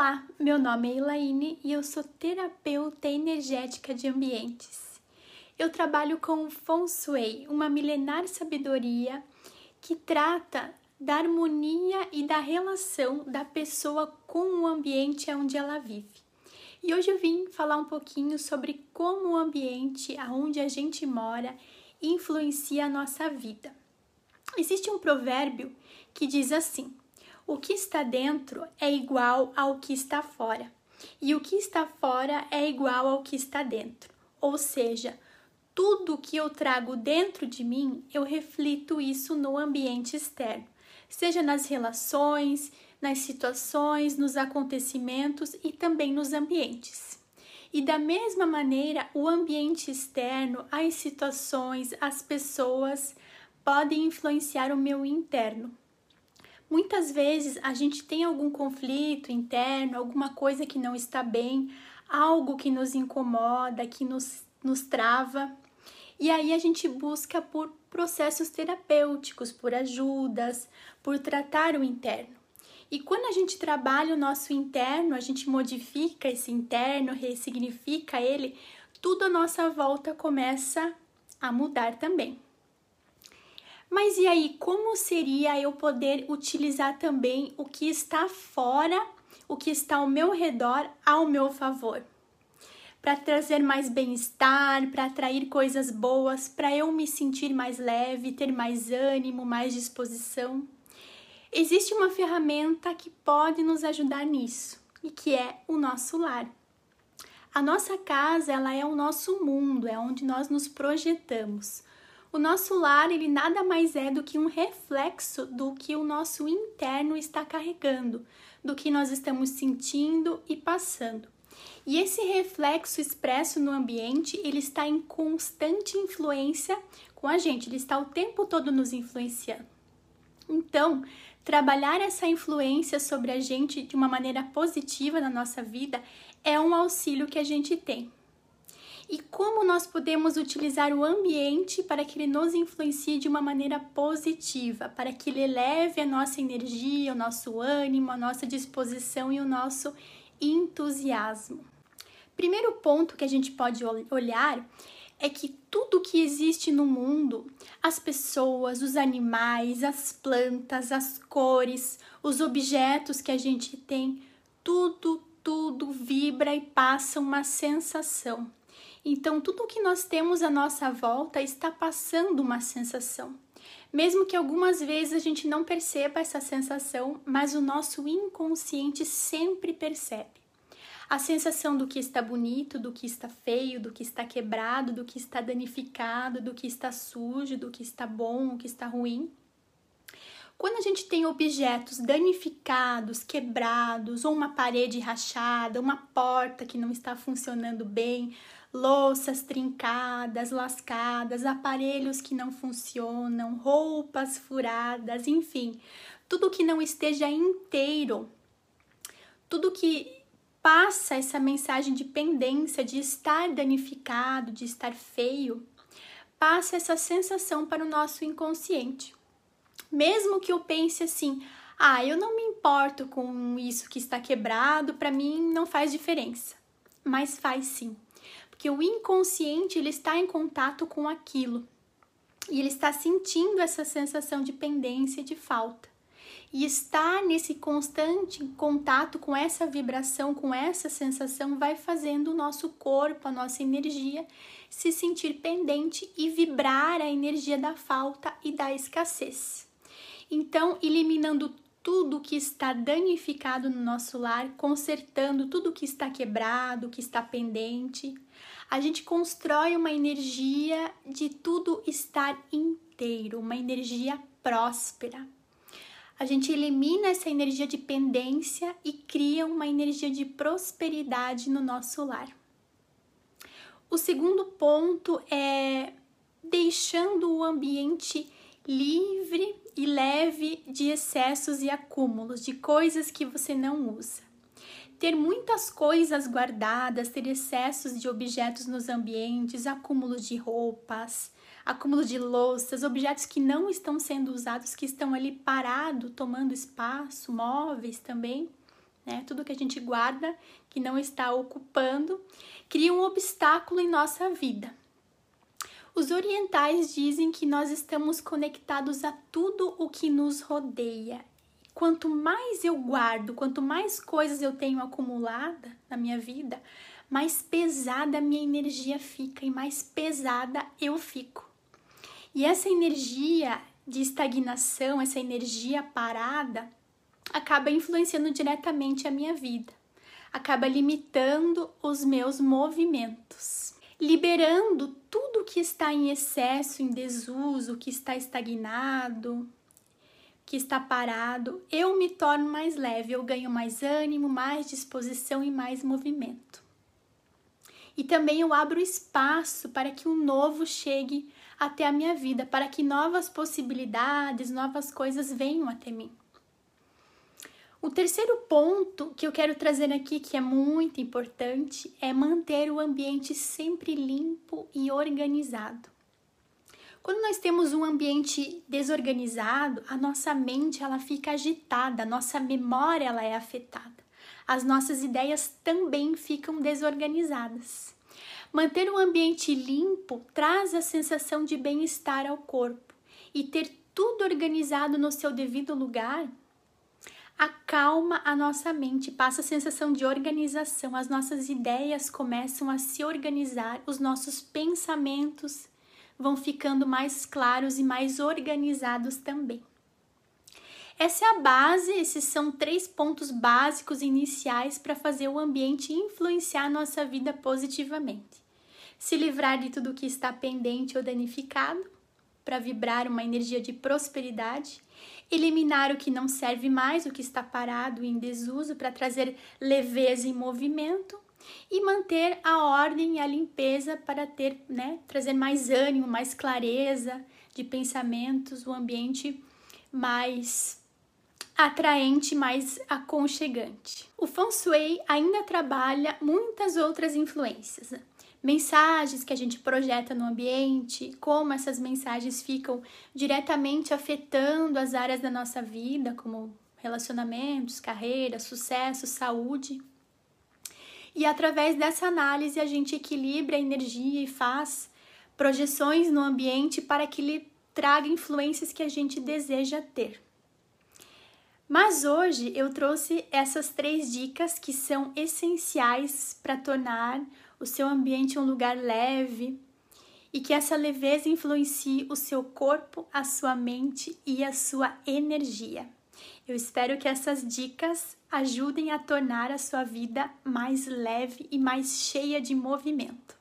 Olá, meu nome é Elaine e eu sou terapeuta energética de ambientes. Eu trabalho com Feng Shui, uma milenar sabedoria que trata da harmonia e da relação da pessoa com o ambiente onde ela vive. E hoje eu vim falar um pouquinho sobre como o ambiente onde a gente mora influencia a nossa vida. Existe um provérbio que diz assim: o que está dentro é igual ao que está fora, e o que está fora é igual ao que está dentro. Ou seja, tudo que eu trago dentro de mim, eu reflito isso no ambiente externo, seja nas relações, nas situações, nos acontecimentos e também nos ambientes. E da mesma maneira, o ambiente externo, as situações, as pessoas podem influenciar o meu interno. Muitas vezes a gente tem algum conflito interno, alguma coisa que não está bem, algo que nos incomoda, que nos, nos trava. E aí a gente busca por processos terapêuticos, por ajudas, por tratar o interno. E quando a gente trabalha o nosso interno, a gente modifica esse interno, ressignifica ele, tudo à nossa volta começa a mudar também. Mas e aí, como seria eu poder utilizar também o que está fora, o que está ao meu redor, ao meu favor? Para trazer mais bem-estar, para atrair coisas boas, para eu me sentir mais leve, ter mais ânimo, mais disposição. Existe uma ferramenta que pode nos ajudar nisso e que é o nosso lar. A nossa casa, ela é o nosso mundo, é onde nós nos projetamos. O nosso lar, ele nada mais é do que um reflexo do que o nosso interno está carregando, do que nós estamos sentindo e passando. E esse reflexo expresso no ambiente, ele está em constante influência com a gente, ele está o tempo todo nos influenciando. Então, trabalhar essa influência sobre a gente de uma maneira positiva na nossa vida é um auxílio que a gente tem e como nós podemos utilizar o ambiente para que ele nos influencie de uma maneira positiva, para que ele eleve a nossa energia, o nosso ânimo, a nossa disposição e o nosso entusiasmo. Primeiro ponto que a gente pode olhar é que tudo que existe no mundo, as pessoas, os animais, as plantas, as cores, os objetos que a gente tem, tudo, tudo vibra e passa uma sensação. Então, tudo o que nós temos à nossa volta está passando uma sensação. Mesmo que algumas vezes a gente não perceba essa sensação, mas o nosso inconsciente sempre percebe. A sensação do que está bonito, do que está feio, do que está quebrado, do que está danificado, do que está sujo, do que está bom, do que está ruim. Quando a gente tem objetos danificados, quebrados, ou uma parede rachada, uma porta que não está funcionando bem, louças trincadas, lascadas, aparelhos que não funcionam, roupas furadas, enfim, tudo que não esteja inteiro, tudo que passa essa mensagem de pendência, de estar danificado, de estar feio, passa essa sensação para o nosso inconsciente. Mesmo que eu pense assim, ah, eu não me importo com isso que está quebrado, para mim não faz diferença. Mas faz sim porque o inconsciente ele está em contato com aquilo e ele está sentindo essa sensação de pendência de falta. E estar nesse constante contato com essa vibração, com essa sensação, vai fazendo o nosso corpo, a nossa energia se sentir pendente e vibrar a energia da falta e da escassez. Então, eliminando tudo que está danificado no nosso lar, consertando tudo que está quebrado, que está pendente. A gente constrói uma energia de tudo estar inteiro, uma energia próspera. A gente elimina essa energia de pendência e cria uma energia de prosperidade no nosso lar. O segundo ponto é deixando o ambiente livre e leve de excessos e acúmulos, de coisas que você não usa. Ter muitas coisas guardadas, ter excessos de objetos nos ambientes, acúmulos de roupas, acúmulo de louças, objetos que não estão sendo usados, que estão ali parados, tomando espaço, móveis também, né? Tudo que a gente guarda que não está ocupando cria um obstáculo em nossa vida. Os orientais dizem que nós estamos conectados a tudo o que nos rodeia. Quanto mais eu guardo, quanto mais coisas eu tenho acumulada na minha vida, mais pesada a minha energia fica e mais pesada eu fico. E essa energia de estagnação, essa energia parada, acaba influenciando diretamente a minha vida, acaba limitando os meus movimentos, liberando tudo que está em excesso, em desuso, que está estagnado, que está parado, eu me torno mais leve, eu ganho mais ânimo, mais disposição e mais movimento. E também eu abro espaço para que o novo chegue até a minha vida, para que novas possibilidades, novas coisas venham até mim. O terceiro ponto que eu quero trazer aqui, que é muito importante, é manter o ambiente sempre limpo e organizado. Quando nós temos um ambiente desorganizado, a nossa mente ela fica agitada, a nossa memória ela é afetada. As nossas ideias também ficam desorganizadas. Manter um ambiente limpo traz a sensação de bem-estar ao corpo e ter tudo organizado no seu devido lugar acalma a nossa mente, passa a sensação de organização, as nossas ideias começam a se organizar, os nossos pensamentos vão ficando mais claros e mais organizados também. Essa é a base, esses são três pontos básicos iniciais para fazer o ambiente influenciar nossa vida positivamente. Se livrar de tudo que está pendente ou danificado, para vibrar uma energia de prosperidade, eliminar o que não serve mais, o que está parado e em desuso, para trazer leveza e movimento, e manter a ordem e a limpeza para ter, né, trazer mais ânimo, mais clareza de pensamentos, o ambiente mais atraente, mais aconchegante. O Feng Shui ainda trabalha muitas outras influências. Mensagens que a gente projeta no ambiente, como essas mensagens ficam diretamente afetando as áreas da nossa vida, como relacionamentos, carreira, sucesso, saúde. E através dessa análise a gente equilibra a energia e faz projeções no ambiente para que ele traga influências que a gente deseja ter. Mas hoje eu trouxe essas três dicas que são essenciais para tornar o seu ambiente um lugar leve e que essa leveza influencie o seu corpo, a sua mente e a sua energia. Eu espero que essas dicas ajudem a tornar a sua vida mais leve e mais cheia de movimento.